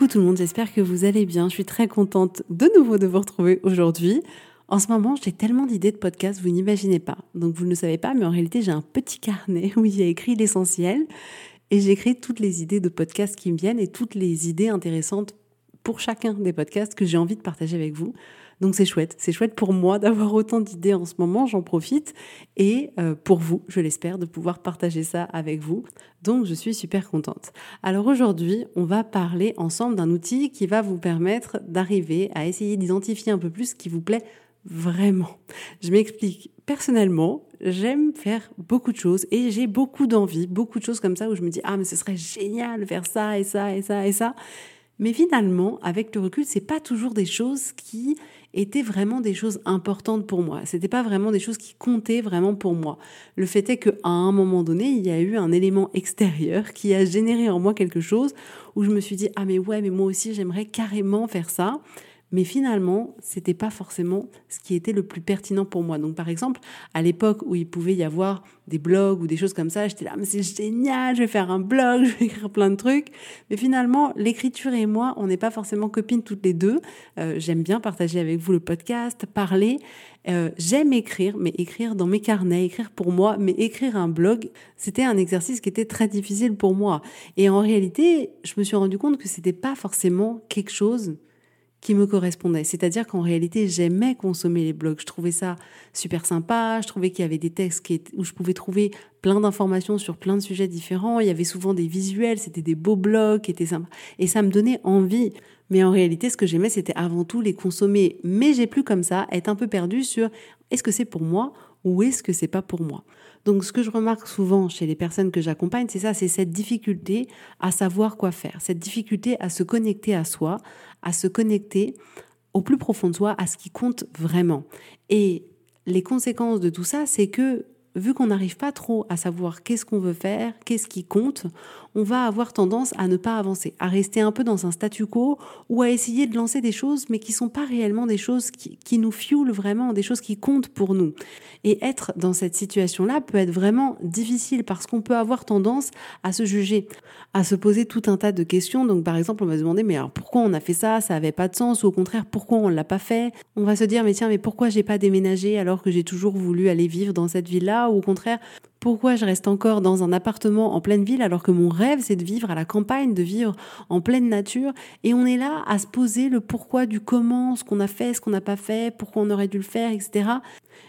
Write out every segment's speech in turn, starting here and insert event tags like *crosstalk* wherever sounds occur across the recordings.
Coucou tout le monde, j'espère que vous allez bien. Je suis très contente de nouveau de vous retrouver aujourd'hui. En ce moment, j'ai tellement d'idées de podcasts, vous n'imaginez pas. Donc vous ne le savez pas, mais en réalité, j'ai un petit carnet *laughs* où j'ai écrit l'essentiel et j'écris toutes les idées de podcasts qui me viennent et toutes les idées intéressantes pour chacun des podcasts que j'ai envie de partager avec vous. Donc c'est chouette, c'est chouette pour moi d'avoir autant d'idées en ce moment, j'en profite, et euh, pour vous, je l'espère, de pouvoir partager ça avec vous. Donc je suis super contente. Alors aujourd'hui, on va parler ensemble d'un outil qui va vous permettre d'arriver à essayer d'identifier un peu plus ce qui vous plaît vraiment. Je m'explique. Personnellement, j'aime faire beaucoup de choses et j'ai beaucoup d'envie, beaucoup de choses comme ça où je me dis ah mais ce serait génial de faire ça et ça et ça et ça. Mais finalement, avec le recul, c'est pas toujours des choses qui étaient vraiment des choses importantes pour moi. C'était pas vraiment des choses qui comptaient vraiment pour moi. Le fait est qu'à un moment donné, il y a eu un élément extérieur qui a généré en moi quelque chose où je me suis dit ah mais ouais mais moi aussi j'aimerais carrément faire ça mais finalement, c'était pas forcément ce qui était le plus pertinent pour moi. Donc, par exemple, à l'époque où il pouvait y avoir des blogs ou des choses comme ça, j'étais là, mais c'est génial, je vais faire un blog, *laughs* je vais écrire plein de trucs. Mais finalement, l'écriture et moi, on n'est pas forcément copines toutes les deux. Euh, j'aime bien partager avec vous le podcast, parler. Euh, j'aime écrire, mais écrire dans mes carnets, écrire pour moi, mais écrire un blog, c'était un exercice qui était très difficile pour moi. Et en réalité, je me suis rendu compte que c'était pas forcément quelque chose qui me correspondait. C'est-à-dire qu'en réalité, j'aimais consommer les blogs. Je trouvais ça super sympa. Je trouvais qu'il y avait des textes qui où je pouvais trouver plein d'informations sur plein de sujets différents. Il y avait souvent des visuels. C'était des beaux blogs qui étaient sympas. Et ça me donnait envie. Mais en réalité, ce que j'aimais, c'était avant tout les consommer. Mais j'ai plus comme ça être un peu perdu sur est-ce que c'est pour moi ou est-ce que c'est pas pour moi. Donc ce que je remarque souvent chez les personnes que j'accompagne, c'est ça, c'est cette difficulté à savoir quoi faire, cette difficulté à se connecter à soi, à se connecter au plus profond de soi, à ce qui compte vraiment. Et les conséquences de tout ça, c'est que vu qu'on n'arrive pas trop à savoir qu'est-ce qu'on veut faire, qu'est-ce qui compte, on va avoir tendance à ne pas avancer, à rester un peu dans un statu quo ou à essayer de lancer des choses mais qui sont pas réellement des choses qui, nous fuelent vraiment, des choses qui comptent pour nous. Et être dans cette situation-là peut être vraiment difficile parce qu'on peut avoir tendance à se juger, à se poser tout un tas de questions. Donc par exemple, on va se demander mais alors pourquoi on a fait ça, ça avait pas de sens ou au contraire pourquoi on l'a pas fait? On va se dire mais tiens mais pourquoi j'ai pas déménagé alors que j'ai toujours voulu aller vivre dans cette ville-là? Ou au contraire pourquoi je reste encore dans un appartement en pleine ville alors que mon rêve c'est de vivre à la campagne, de vivre en pleine nature Et on est là à se poser le pourquoi du comment, ce qu'on a fait, ce qu'on n'a pas fait, pourquoi on aurait dû le faire, etc.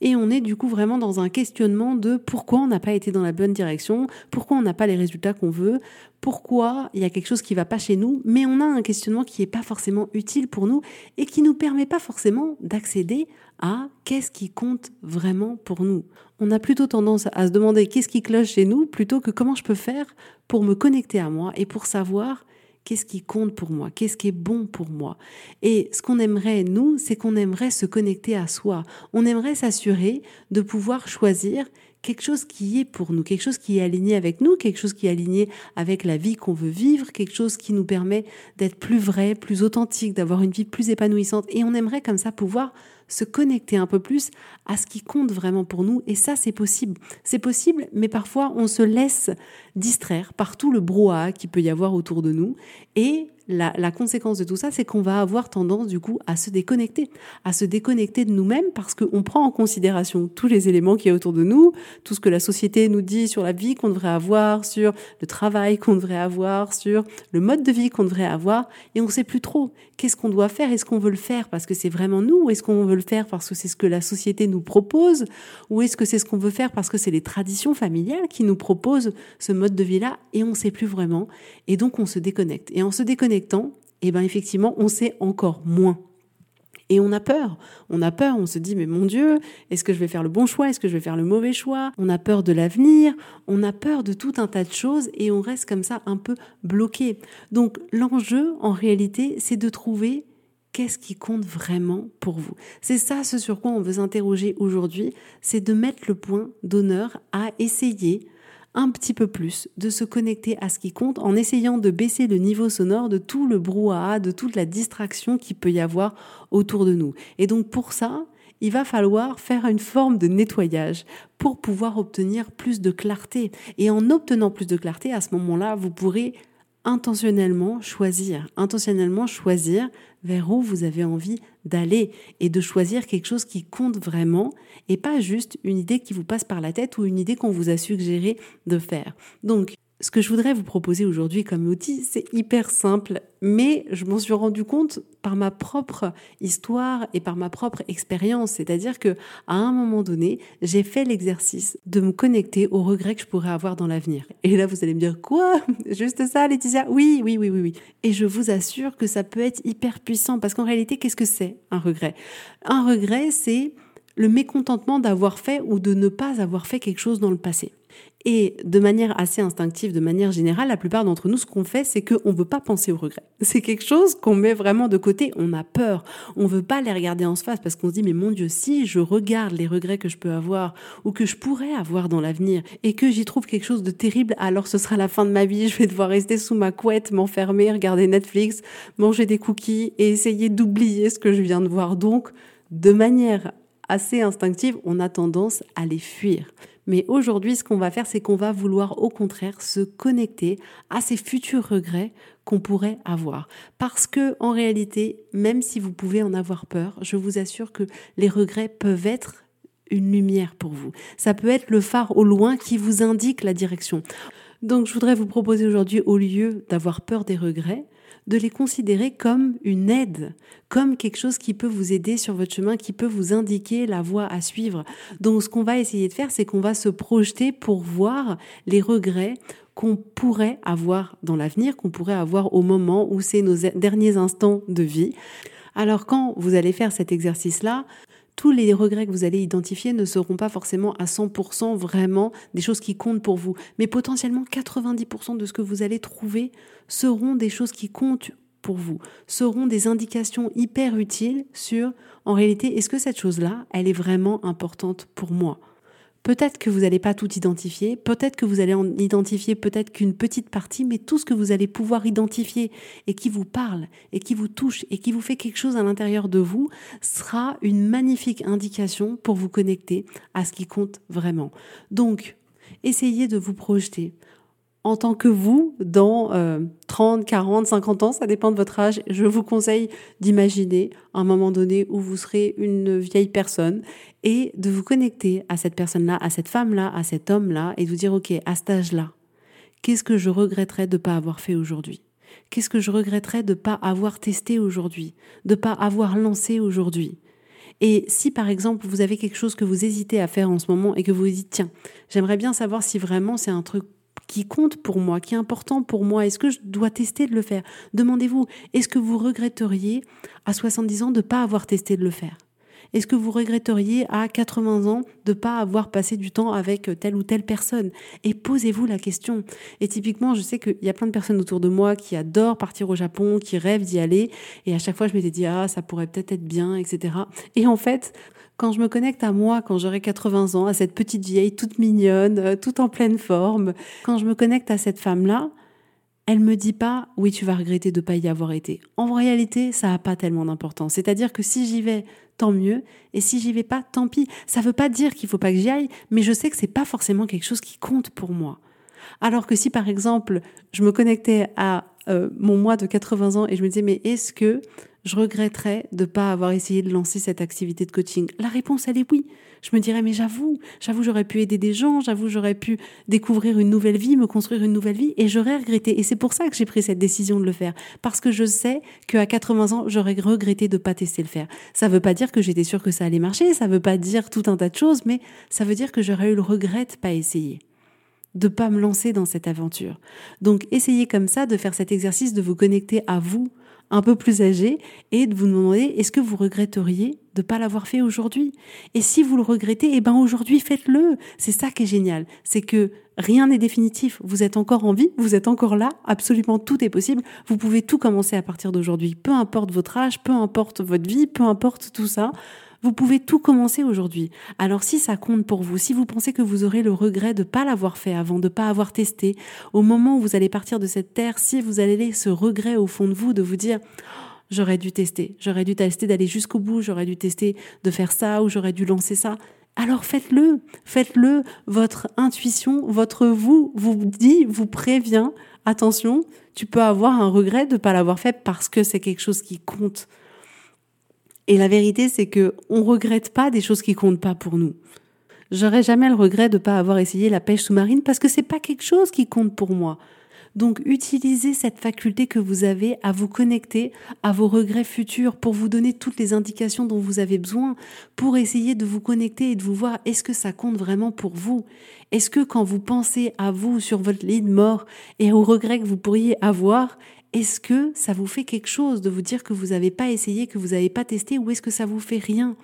Et on est du coup vraiment dans un questionnement de pourquoi on n'a pas été dans la bonne direction, pourquoi on n'a pas les résultats qu'on veut, pourquoi il y a quelque chose qui va pas chez nous, mais on a un questionnement qui n'est pas forcément utile pour nous et qui nous permet pas forcément d'accéder à qu'est-ce qui compte vraiment pour nous. On a plutôt tendance à se demander qu'est-ce qui cloche chez nous plutôt que comment je peux faire pour me connecter à moi et pour savoir qu'est-ce qui compte pour moi, qu'est-ce qui est bon pour moi. Et ce qu'on aimerait, nous, c'est qu'on aimerait se connecter à soi. On aimerait s'assurer de pouvoir choisir quelque chose qui est pour nous, quelque chose qui est aligné avec nous, quelque chose qui est aligné avec la vie qu'on veut vivre, quelque chose qui nous permet d'être plus vrai, plus authentique, d'avoir une vie plus épanouissante. Et on aimerait comme ça pouvoir se connecter un peu plus à ce qui compte vraiment pour nous. Et ça, c'est possible. C'est possible, mais parfois on se laisse distraire par tout le brouhaha qui peut y avoir autour de nous. Et la, conséquence de tout ça, c'est qu'on va avoir tendance du coup à se déconnecter, à se déconnecter de nous-mêmes parce qu'on prend en considération tous les éléments qui y a autour de nous, tout ce que la société nous dit sur la vie qu'on devrait avoir, sur le travail qu'on devrait avoir, sur le mode de vie qu'on devrait avoir, et on ne sait plus trop qu'est-ce qu'on doit faire, est-ce qu'on veut le faire parce que c'est vraiment nous, ou est-ce qu'on veut le faire parce que c'est ce que la société nous propose, ou est-ce que c'est ce qu'on veut faire parce que c'est les traditions familiales qui nous proposent ce mode de vie-là, et on ne sait plus vraiment, et donc on se déconnecte. Et en se déconnectant, eh ben effectivement, on sait encore moins. Et on a peur. On a peur, on se dit, mais mon Dieu, est-ce que je vais faire le bon choix? Est-ce que je vais faire le mauvais choix? On a peur de l'avenir, on a peur de tout un tas de choses et on reste comme ça un peu bloqué. Donc l'enjeu, en réalité, c'est de trouver qu'est-ce qui compte vraiment pour vous. C'est ça ce sur quoi on veut s'interroger aujourd'hui, c'est de mettre le point d'honneur à essayer un petit peu plus, de se connecter à ce qui compte en essayant de baisser le niveau sonore de tout le brouhaha, de toute la distraction qui peut y avoir autour de nous. Et donc pour ça, il va falloir faire une forme de nettoyage pour pouvoir obtenir plus de clarté. Et en obtenant plus de clarté, à ce moment-là, vous pourrez intentionnellement choisir, intentionnellement choisir vers où vous avez envie d'aller et de choisir quelque chose qui compte vraiment et pas juste une idée qui vous passe par la tête ou une idée qu'on vous a suggéré de faire. Donc, ce que je voudrais vous proposer aujourd'hui comme outil, c'est hyper simple, mais je m'en suis rendu compte par ma propre histoire et par ma propre expérience. C'est-à-dire que, à un moment donné, j'ai fait l'exercice de me connecter aux regrets que je pourrais avoir dans l'avenir. Et là, vous allez me dire, quoi? Juste ça, Laetitia? Oui, oui, oui, oui, oui. Et je vous assure que ça peut être hyper puissant parce qu'en réalité, qu'est-ce que c'est un regret? Un regret, c'est le mécontentement d'avoir fait ou de ne pas avoir fait quelque chose dans le passé. Et de manière assez instinctive, de manière générale, la plupart d'entre nous, ce qu'on fait, c'est qu'on ne veut pas penser aux regrets. *laughs* C'est quelque chose qu'on met vraiment de côté. On a peur. On veut pas les regarder en face parce qu'on se dit, mais mon Dieu, si je regarde les regrets que je peux avoir ou que je pourrais avoir dans l'avenir et que j'y trouve quelque chose de terrible, alors ce sera la fin de ma vie. *laughs* Je vais devoir rester sous ma couette, m'enfermer, regarder Netflix, manger des cookies et essayer d'oublier ce que je viens de voir. Donc, de manière assez instinctive, on a tendance à les fuir. Mais aujourd'hui, ce qu'on va faire, c'est qu'on va vouloir au contraire se connecter à ces futurs regrets qu'on pourrait avoir. Parce que, en réalité, même si vous pouvez en avoir peur, je vous assure que les regrets peuvent être une lumière pour vous. Ça peut être le phare au loin qui vous indique la direction. Donc, je voudrais vous proposer aujourd'hui, au lieu d'avoir peur des regrets, de les considérer comme une aide, comme quelque chose qui peut vous aider sur votre chemin, qui peut vous indiquer la voie à suivre. Donc ce qu'on va essayer de faire, c'est qu'on va se projeter pour voir les regrets qu'on pourrait avoir dans l'avenir, qu'on pourrait avoir au moment où c'est nos derniers instants de vie. Alors quand vous allez faire cet exercice-là, tous les regrets que vous allez identifier ne seront pas forcément à 100% vraiment des choses qui comptent pour vous, mais potentiellement 90% de ce que vous allez trouver seront des choses qui comptent pour vous, seront des indications hyper utiles sur, en réalité, est-ce que cette chose-là, elle est vraiment importante pour moi? Peut-être que vous n'allez pas tout identifier, peut-être que vous allez en identifier peut-être qu'une petite partie, mais tout ce que vous allez pouvoir identifier et qui vous parle et qui vous touche et qui vous fait quelque chose à l'intérieur de vous sera une magnifique indication pour vous connecter à ce qui compte vraiment. Donc, essayez de vous projeter en tant que vous dans 30, 40, 50 ans, ça dépend de votre âge. Je vous conseille d'imaginer un moment donné où vous serez une vieille personne et de vous connecter à cette personne-là, à cette femme-là, à cet homme-là et de vous dire, OK, à cet âge-là, qu'est-ce que je regretterais de ne pas avoir fait aujourd'hui? Qu'est-ce que je regretterais de ne pas avoir testé aujourd'hui De ne pas avoir lancé aujourd'hui? Et si par exemple vous avez quelque chose que vous hésitez à faire en ce moment et que vous vous dites tiens, j'aimerais bien savoir si vraiment c'est un truc qui compte pour moi, qui est important pour moi Est-ce que je dois tester de le faire? Demandez-vous, est-ce que vous regretteriez à 70 ans de ne pas avoir testé de le faire? Est-ce que vous regretteriez à 80 ans de pas avoir passé du temps avec telle ou telle personne? Et posez-vous la question. Et typiquement, je sais qu'il y a plein de personnes autour de moi qui adorent partir au Japon, qui rêvent d'y aller. Et à chaque fois, je m'étais dit, ah, ça pourrait peut-être être bien, etc. Et en fait, quand je me connecte à moi, quand j'aurai 80 ans, à cette petite vieille toute mignonne, euh, toute en pleine forme, quand je me connecte à cette femme-là, elle me dit pas oui tu vas regretter de pas y avoir été. En réalité, ça n'a pas tellement d'importance. C'est-à-dire que si j'y vais, tant mieux, et si j'y vais pas, tant pis. Ça veut pas dire qu'il faut pas que j'y aille, mais je sais que c'est pas forcément quelque chose qui compte pour moi. Alors que si par exemple je me connectais à euh, mon moi de 80 ans et je me disais, mais est-ce que je regretterais de ne pas avoir essayé de lancer cette activité de coaching? La réponse, elle est oui. Je me dirais, mais j'avoue, j'avoue, j'aurais pu aider des gens, j'avoue, j'aurais pu découvrir une nouvelle vie, me construire une nouvelle vie, et j'aurais regretté. Et c'est pour ça que j'ai pris cette décision de le faire. Parce que je sais qu'à 80 ans, j'aurais regretté de ne pas tester le faire. Ça ne veut pas dire que j'étais sûre que ça allait marcher, ça ne veut pas dire tout un tas de choses, mais ça veut dire que j'aurais eu le regret de pas essayer de pas me lancer dans cette aventure. Donc essayez comme ça de faire cet exercice de vous connecter à vous un peu plus âgé et de vous demander est-ce que vous regretteriez de pas l'avoir fait aujourd'hui? Et si vous le regrettez, eh ben aujourd'hui faites-le. C'est ça qui est génial, c'est que rien n'est définitif. Vous êtes encore en vie, vous êtes encore là, absolument tout est possible. Vous pouvez tout commencer à partir d'aujourd'hui, peu importe votre âge, peu importe votre vie, peu importe tout ça. Vous pouvez tout commencer aujourd'hui. Alors si ça compte pour vous, si vous pensez que vous aurez le regret de ne pas l'avoir fait avant, de ne pas avoir testé, au moment où vous allez partir de cette terre, si vous allez ce regret au fond de vous de vous dire j'aurais dû tester, j'aurais dû tester d'aller jusqu'au bout, j'aurais dû tester de faire ça ou j'aurais dû lancer ça. Alors faites-le, faites-le. Votre intuition, votre vous vous dit, vous prévient. Attention, tu peux avoir un regret de ne pas l'avoir fait parce que c'est quelque chose qui compte. Et la vérité, c'est que on regrette pas des choses qui comptent pas pour nous. J'aurais jamais le regret de pas avoir essayé la pêche sous-marine parce que c'est pas quelque chose qui compte pour moi. Donc utilisez cette faculté que vous avez à vous connecter à vos regrets futurs pour vous donner toutes les indications dont vous avez besoin, pour essayer de vous connecter et de vous voir est-ce que ça compte vraiment pour vous? Est-ce que quand vous pensez à vous sur votre lit de mort et aux regrets que vous pourriez avoir, est-ce que ça vous fait quelque chose de vous dire que vous n'avez pas essayé, que vous n'avez pas testé, ou est-ce que ça vous fait rien?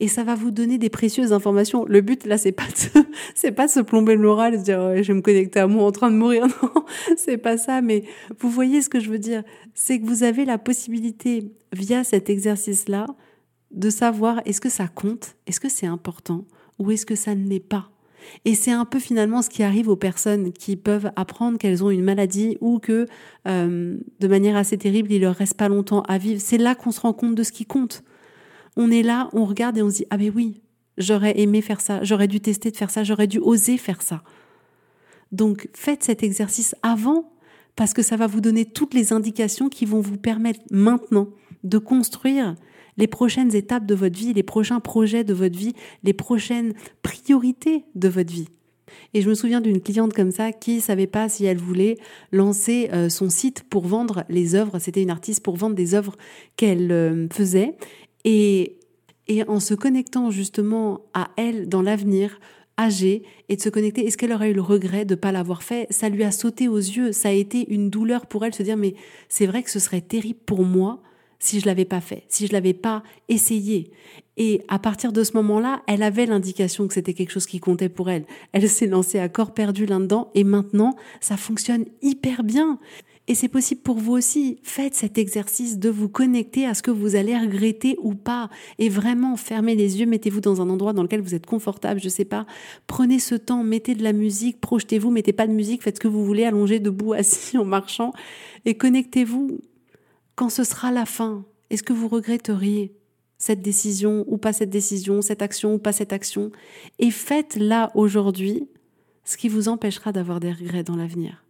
Et ça va vous donner des précieuses informations. Le but là, c'est pas de, *laughs* c'est pas de se plomber le moral, de se dire je vais me connecter à moi en train de mourir. *laughs* Non, c'est pas ça. Mais vous voyez ce que je veux dire C'est que vous avez la possibilité via cet exercice-là de savoir est-ce que ça compte, est-ce que c'est important, ou est-ce que ça ne l'est pas? Et c'est un peu finalement ce qui arrive aux personnes qui peuvent apprendre qu'elles ont une maladie ou que euh, de manière assez terrible, il leur reste pas longtemps à vivre. C'est là qu'on se rend compte de ce qui compte. On est là, on regarde et on se dit ah ben oui, j'aurais aimé faire ça, j'aurais dû tester de faire ça, j'aurais dû oser faire ça. Donc faites cet exercice avant parce que ça va vous donner toutes les indications qui vont vous permettre maintenant de construire les prochaines étapes de votre vie, les prochains projets de votre vie, les prochaines priorités de votre vie. Et je me souviens d'une cliente comme ça qui savait pas si elle voulait lancer euh, son site pour vendre les œuvres. C'était une artiste pour vendre des œuvres qu'elle euh, faisait. Et, et en se connectant justement à elle dans l'avenir, âgée, et de se connecter, est-ce qu'elle aurait eu le regret de ne pas l'avoir fait? Ça lui a sauté aux yeux. Ça a été une douleur pour elle, se dire, mais c'est vrai que ce serait terrible pour moi si je l'avais pas fait, si je l'avais pas essayé. Et à partir de ce moment-là, elle avait l'indication que c'était quelque chose qui comptait pour elle. Elle s'est lancée à corps perdu là-dedans et maintenant, ça fonctionne hyper bien. Et c'est possible pour vous aussi. Faites cet exercice de vous connecter à ce que vous allez regretter ou pas. Et vraiment, fermez les yeux, mettez-vous dans un endroit dans lequel vous êtes confortable, je sais pas. Prenez ce temps, mettez de la musique, projetez-vous, mettez pas de musique, faites ce que vous voulez, allongez debout, *laughs* assis, en marchant. Et connectez-vous quand ce sera la fin, est-ce que vous regretteriez cette décision ou pas cette décision, cette action ou pas cette action? Et faites là aujourd'hui ce qui vous empêchera d'avoir des regrets dans l'avenir.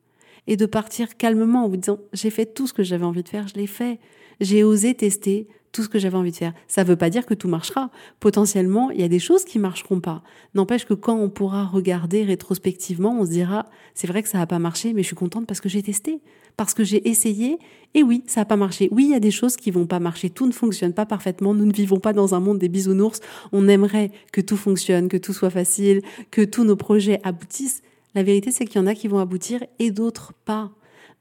Et de partir calmement en vous disant j'ai fait tout ce que j'avais envie de faire, je l'ai fait. J'ai osé tester, tout ce que j'avais envie de faire. Ça ne veut pas dire que tout marchera. Potentiellement, il y a des choses qui marcheront pas. N'empêche que quand on pourra regarder rétrospectivement, on se dira, c'est vrai que ça n'a pas marché, mais je suis contente parce que j'ai testé, parce que j'ai essayé. Et oui, ça n'a pas marché. Oui, il y a des choses qui vont pas marcher. Tout ne fonctionne pas parfaitement. Nous ne vivons pas dans un monde des bisounours. On aimerait que tout fonctionne, que tout soit facile, que tous nos projets aboutissent. La vérité, c'est qu'il y en a qui vont aboutir et d'autres pas.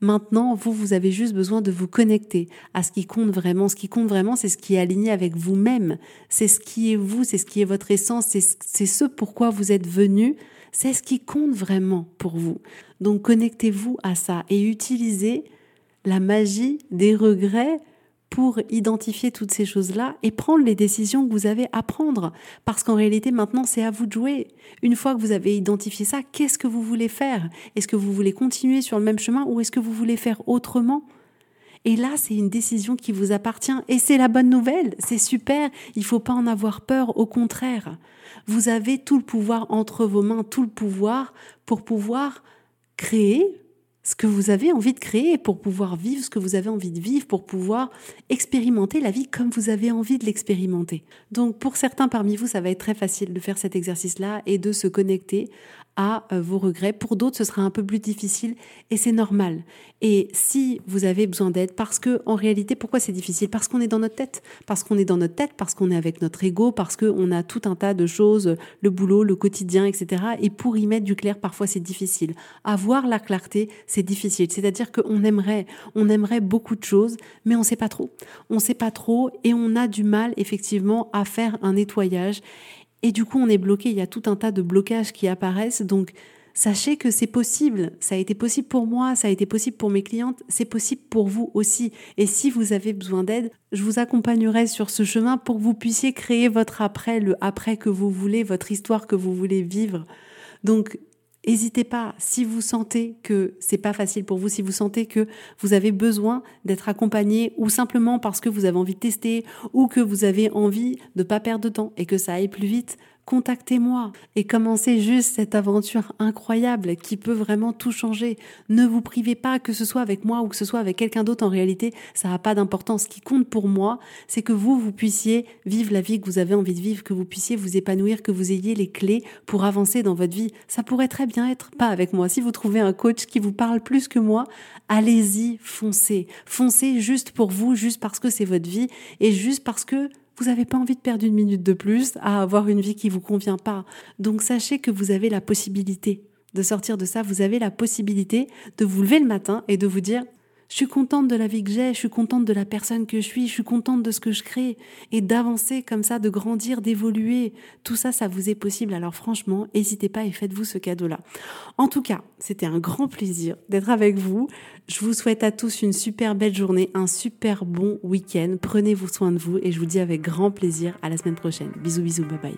Maintenant, vous, vous avez juste besoin de vous connecter à ce qui compte vraiment. Ce qui compte vraiment, c'est ce qui est aligné avec vous-même. C'est ce qui est vous, c'est ce qui est votre essence, c'est ce pourquoi vous êtes venu. C'est ce qui compte vraiment pour vous. Donc connectez-vous à ça et utilisez la magie des regrets pour identifier toutes ces choses-là et prendre les décisions que vous avez à prendre. Parce qu'en réalité, maintenant, c'est à vous de jouer. Une fois que vous avez identifié ça, qu'est-ce que vous voulez faire? Est-ce que vous voulez continuer sur le même chemin ou est-ce que vous voulez faire autrement? Et là, c'est une décision qui vous appartient. Et c'est la bonne nouvelle. C'est super. Il faut pas en avoir peur. Au contraire. Vous avez tout le pouvoir entre vos mains, tout le pouvoir pour pouvoir créer ce que vous avez envie de créer pour pouvoir vivre ce que vous avez envie de vivre, pour pouvoir expérimenter la vie comme vous avez envie de l'expérimenter. Donc pour certains parmi vous, ça va être très facile de faire cet exercice-là et de se connecter à euh, vos regrets. Pour d'autres, ce sera un peu plus difficile et c'est normal. Et si vous avez besoin d'aide, parce que en réalité, pourquoi c'est difficile? Parce qu'on est dans notre tête, parce qu'on est dans notre tête, parce qu'on est avec notre ego, parce qu'on a tout un tas de choses, le boulot, le quotidien, etc. Et pour y mettre du clair, parfois c'est difficile. Avoir la clarté, c'est difficile. C'est-à-dire qu'on aimerait, on aimerait beaucoup de choses, mais on ne sait pas trop. On ne sait pas trop et on a du mal effectivement à faire un nettoyage. Et du coup, on est bloqué. Il y a tout un tas de blocages qui apparaissent. Donc, sachez que c'est possible. Ça a été possible pour moi, ça a été possible pour mes clientes, c'est possible pour vous aussi. Et si vous avez besoin d'aide, je vous accompagnerai sur ce chemin pour que vous puissiez créer votre après, le après que vous voulez, votre histoire que vous voulez vivre. Donc, N'hésitez pas, si vous sentez que c'est pas facile pour vous, si vous sentez que vous avez besoin d'être accompagné ou simplement parce que vous avez envie de tester ou que vous avez envie de pas perdre de temps et que ça aille plus vite, contactez-moi et commencez juste cette aventure incroyable qui peut vraiment tout changer. Ne vous privez pas que ce soit avec moi ou que ce soit avec quelqu'un d'autre. En réalité, ça n'a pas d'importance. Ce qui compte pour moi, c'est que vous, vous puissiez vivre la vie que vous avez envie de vivre, que vous puissiez vous épanouir, que vous ayez les clés pour avancer dans votre vie. Ça pourrait très bien être pas avec moi. Si vous trouvez un coach qui vous parle plus que moi, allez-y, foncez. Foncez juste pour vous, juste parce que c'est votre vie et juste parce que vous n'avez pas envie de perdre une minute de plus à avoir une vie qui vous convient pas. Donc sachez que vous avez la possibilité de sortir de ça. Vous avez la possibilité de vous lever le matin et de vous dire je suis contente de la vie que j'ai, je suis contente de la personne que je suis, je suis contente de ce que je crée et d'avancer comme ça, de grandir, d'évoluer. Tout ça, ça vous est possible. Alors franchement, n'hésitez pas et faites-vous ce cadeau-là. En tout cas, c'était un grand plaisir d'être avec vous. Je vous souhaite à tous une super belle journée, un super bon week-end. Prenez-vous soin de vous et je vous dis avec grand plaisir à la semaine prochaine. Bisous, bisous, bye bye.